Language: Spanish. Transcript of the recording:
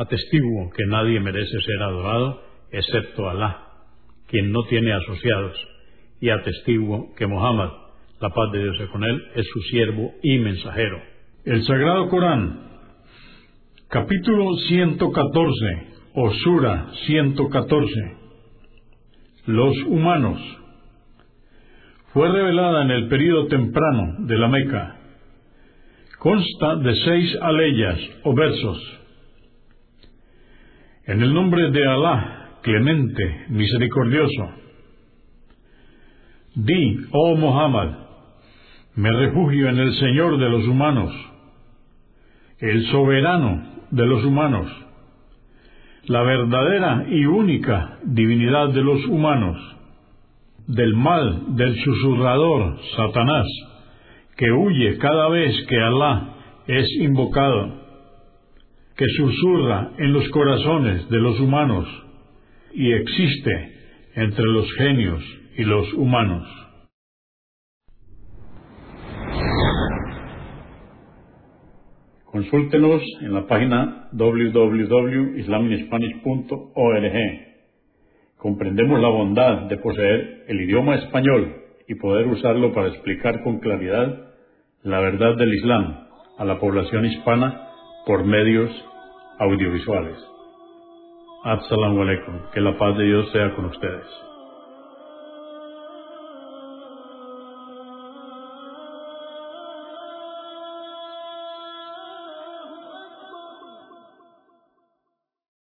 Atestiguo que nadie merece ser adorado excepto Alá, quien no tiene asociados, y atestiguo que Muhammad, la paz de Dios sea con él, es su siervo y mensajero. El Sagrado Corán, capítulo 114, o Sura 114. Los humanos. Fue revelada en el período temprano de la Meca. Consta de seis aleyas o versos en el nombre de Alá, clemente, misericordioso. Di, oh Muhammad, me refugio en el Señor de los humanos, el soberano de los humanos, la verdadera y única divinidad de los humanos, del mal del susurrador Satanás, que huye cada vez que Alá es invocado que susurra en los corazones de los humanos y existe entre los genios y los humanos. Consúltenos en la página www.islaminspanish.org. Comprendemos la bondad de poseer el idioma español y poder usarlo para explicar con claridad la verdad del Islam a la población hispana por medios audiovisuales. Assalamu alaikum. Que la paz de Dios sea con ustedes.